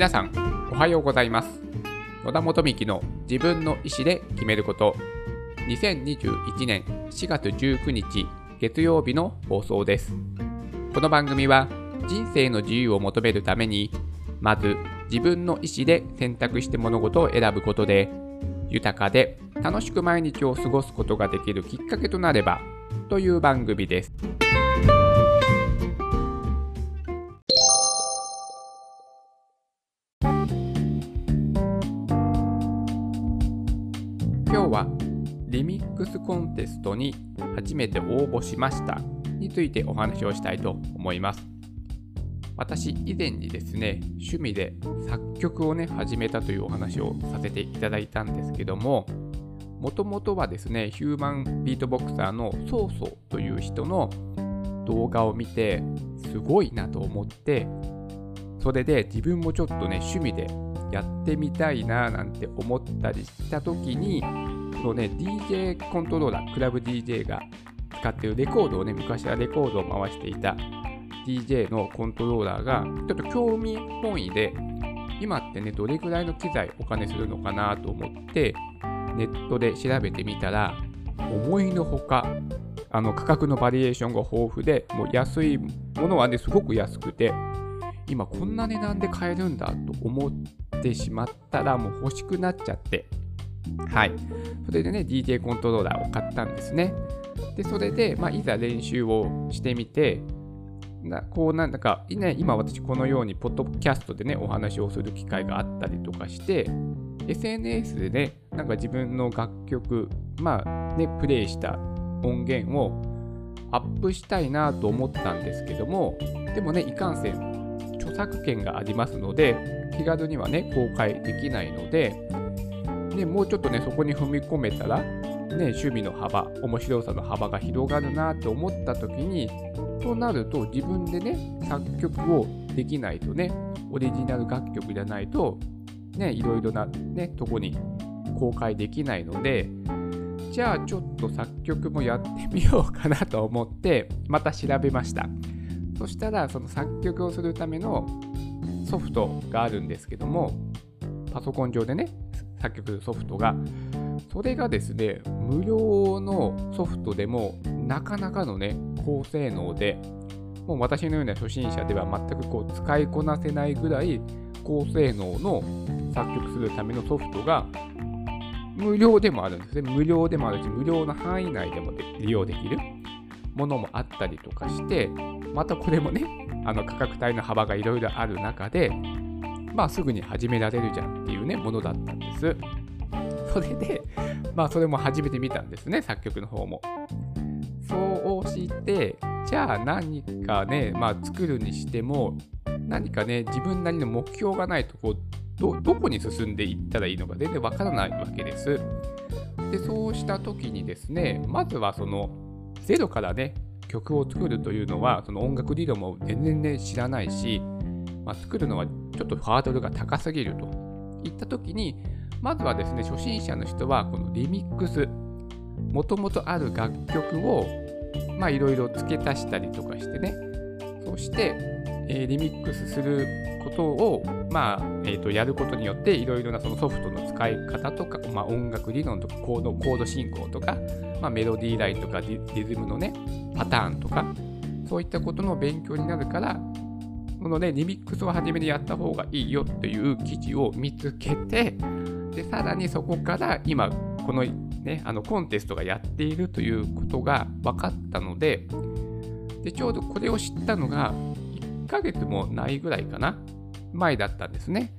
皆さんおはようございます。野田元幹の自分の意思で決めること。2021年4月19日月曜日の放送です。この番組は人生の自由を求めるためにまず自分の意思で選択して物事を選ぶことで豊かで楽しく毎日を過ごすことができるきっかけとなればという番組です。クスコンテストに初めて応募しましたについてお話をしたいと思います。私以前にですね趣味で作曲をね始めたというお話をさせていただいたんですけどももともとはですねヒューマンビートボクサーのソーソーという人の動画を見てすごいなと思ってそれで自分もちょっとね趣味でやってみたいななんて思ったりした時にこのね DJ コントローラークラブ DJ が使ってるレコードをね昔はレコードを回していた DJ のコントローラーがちょっと興味本位で今ってねどれぐらいの機材お金するのかなと思ってネットで調べてみたら思いのほかあの価格のバリエーションが豊富でもう安いものはねすごく安くて今こんな値段で買えるんだと思ってしまったらもう欲しくなっちゃって。はい。それでね DJ コントローラーを買ったんですね。でそれで、まあ、いざ練習をしてみてなこうなんだか、ね、今私このようにポッドキャストでねお話をする機会があったりとかして SNS でねなんか自分の楽曲まあねプレイした音源をアップしたいなと思ったんですけどもでもねいかんせん著作権がありますので気軽にはね公開できないので、ね、もうちょっとねそこに踏み込めたらね、趣味の幅、面白さの幅が広がるなと思った時に、となると自分でね、作曲をできないとね、オリジナル楽曲じゃないと、ね、いろいろなね、とこに公開できないので、じゃあちょっと作曲もやってみようかなと思って、また調べました。そしたら、その作曲をするためのソフトがあるんですけども、パソコン上でね、作曲ソフトがそれがですね、無料のソフトでもなかなかのね、高性能で、もう私のような初心者では全くこう使いこなせないぐらい高性能の作曲するためのソフトが無料でもあるんですね。無料でもあるし、無料の範囲内でも利用できるものもあったりとかして、またこれもね、あの価格帯の幅がいろいろある中で、まあすぐに始められるじゃんっていうね、ものだったんです。それで、まあそれも初めて見たんですね、作曲の方も。そうして、じゃあ何かね、まあ作るにしても、何かね、自分なりの目標がないとこうど、どこに進んでいったらいいのか全然わからないわけです。で、そうした時にですね、まずはその、ゼロからね、曲を作るというのは、その音楽理論も全然ね、知らないし、まあ、作るのはちょっとハードルが高すぎると。いった時に、まずはですね、初心者の人はこのリミックス、もともとある楽曲を、いろいろ付け足したりとかしてね、そして、えー、リミックスすることを、まあ、えー、とやることによって、いろいろなそのソフトの使い方とか、まあ、音楽理論とかコード、コード進行とか、まあ、メロディーラインとかリズムのね、パターンとか、そういったことの勉強になるから、このね、リミックスを初めにやった方がいいよっていう記事を見つけて、で、さらにそこから今、このね、あのコンテストがやっているということが分かったので、で、ちょうどこれを知ったのが、1ヶ月もないぐらいかな、前だったんですね。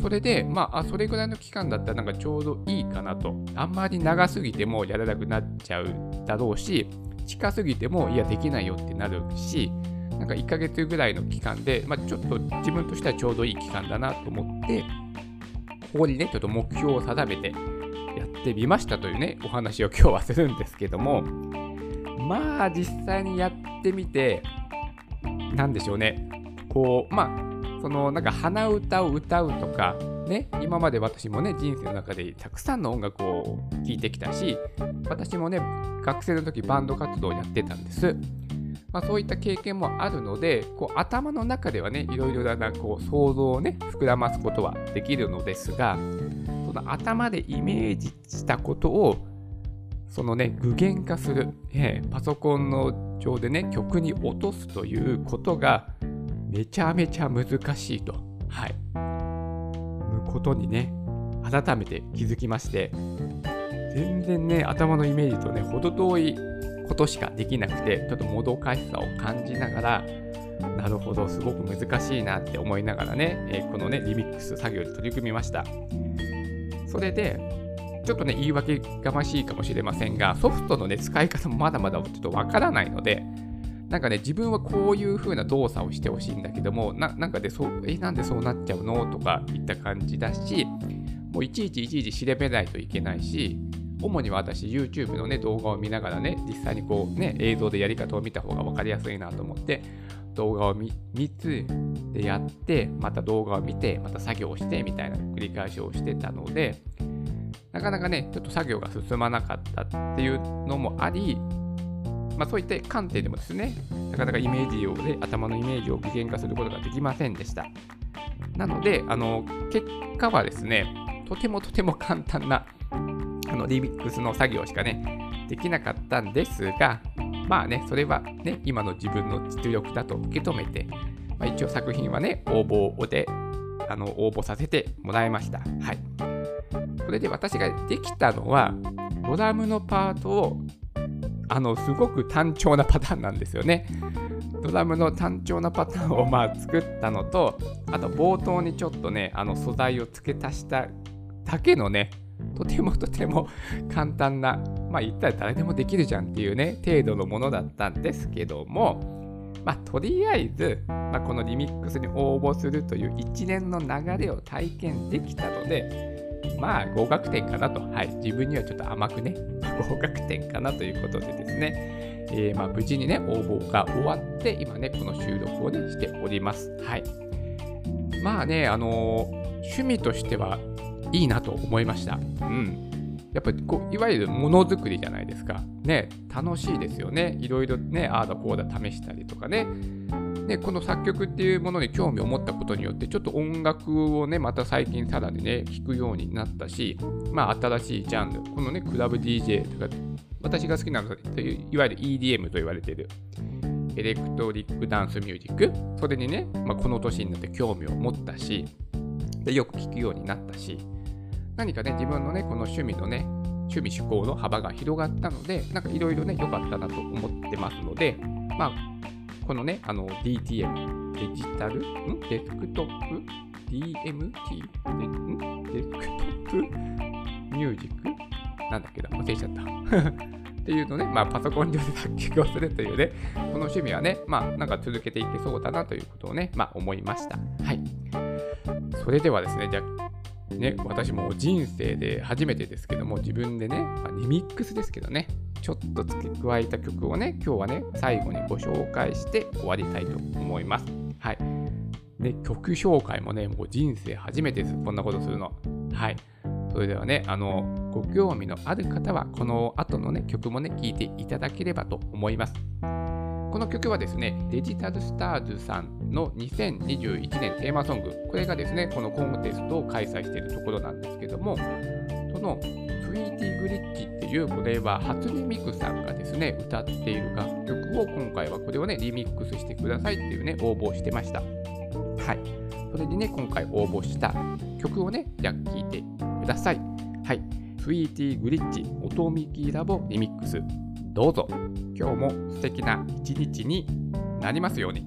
それで、まあ、それぐらいの期間だったらなんかちょうどいいかなと。あんまり長すぎてもやらなくなっちゃうだろうし、近すぎても、いや、できないよってなるし、なんか1ヶ月ぐらいの期間で、まあ、ちょっと自分としてはちょうどいい期間だなと思って、ここにね、ちょっと目標を定めてやってみましたというね、お話を今日はするんですけども、まあ実際にやってみて、なんでしょうね、こう、まあ、そのなんか鼻歌を歌うとか、ね、今まで私もね、人生の中でたくさんの音楽を聴いてきたし、私もね、学生の時バンド活動をやってたんです。まあ、そういった経験もあるので、こう頭の中ではね、いろいろなこう想像をね、膨らますことはできるのですが、その頭でイメージしたことを、そのね、具現化する、えー、パソコンの上でね、曲に落とすということが、めちゃめちゃ難しいと、はい、むことにね、改めて気づきまして、全然ね、頭のイメージとね、程遠いことしかできなくて、ちょっともどかしさを感じながら、なるほど、すごく難しいなって思いながらね、えー、このね、リミックス作業で取り組みました。それで、ちょっとね、言い訳がましいかもしれませんが、ソフトのね、使い方もまだまだちょっとわからないので、なんかね、自分はこういう風な動作をしてほしいんだけども、ななんかでそう、え、なんでそうなっちゃうの？とかいった感じだし、もういちいちいちいち調べないといけないし、主に私 YouTube のね動画を見ながらね実際にこうね映像でやり方を見た方が分かりやすいなと思って動画を見つでやってまた動画を見てまた作業をしてみたいな繰り返しをしてたのでなかなかねちょっと作業が進まなかったっていうのもありまあ、そういった観点でもですね、なかなかイメージをね、頭のイメージを具現化することができませんでした。なので、あの結果はですね、とてもとても簡単なのリミックスの作業しかね、できなかったんですが、まあね、それはね、今の自分の実力だと受け止めて、まあ、一応作品はね、応募であの応募させてもらいました。はい。それで私ができたのは、ドラムのパートを、あの、すごく単調なパターンなんですよね。ドラムの単調なパターンをまあ作ったのと、あと冒頭にちょっとね、あの素材を付け足しただけのね、とてもとても簡単な、まあ言ったら誰でもできるじゃんっていうね、程度のものだったんですけども、まあとりあえず、まあ、このリミックスに応募するという一連の流れを体験できたので、まあ合格点かなと、はい、自分にはちょっと甘くね、合格点かなということでですね、えー、まあ無事にね、応募が終わって、今ね、この収録をね、しております。はい。まあね、あのー、趣味としてはいいなと思いました。うん。やっぱりこういわゆるものづくりじゃないですか。ね、楽しいですよね。いろいろね、ああだこうだ試したりとかね。ね、この作曲っていうものに興味を持ったことによって、ちょっと音楽をね、また最近さらにね、聴くようになったし、まあ新しいジャンル、このね、クラブ DJ とか、私が好きなのは、いわゆる EDM と言われている、エレクトリックダンスミュージック、それにね、まあ、この年になって興味を持ったし、でよく聴くようになったし、何かね、自分のね、この趣味のね、趣味趣向の幅が広がったので、なんかいろいろね、良かったなと思ってますので、まあ、このね、あの DTM、デジタル、ん？デスクトップ ?DMT? デん？デスクトップ？ミュージック？なんだっけな？忘れちゃった。っていうのね、まあ、パソコン上で作曲をするというね、この趣味はね、まあ、なんか続けていけそうだなということをね、まあ、思いました。はい。それではですね、じゃあ、ね、私も人生で初めてですけども、自分でね、まあ、リミックスですけどね、ちょっと付け加えた曲をね、今日はね、最後にご紹介して終わりたいと思います。はい。で、曲紹介もね、もう人生初めてです。こんなことするの。はい。それではね、あの、ご興味のある方は、この後のね、曲もね、聴いていただければと思います。この曲はですね、デジタルスターズさんの2021年テーマソング、これがですね、このコンテストを開催しているところなんですけども、そのスイーティグリッチっていう、これは初音ミクさんがですね、歌っている楽曲を今回はこれをね、リミックスしてくださいっていうね、応募してました。はい。それでね、今回応募した曲をね、じゃあ聴いてください。はい。スイーティグリッチ音ミキラボリミックス。どうぞ今日も素敵な一日になりますように。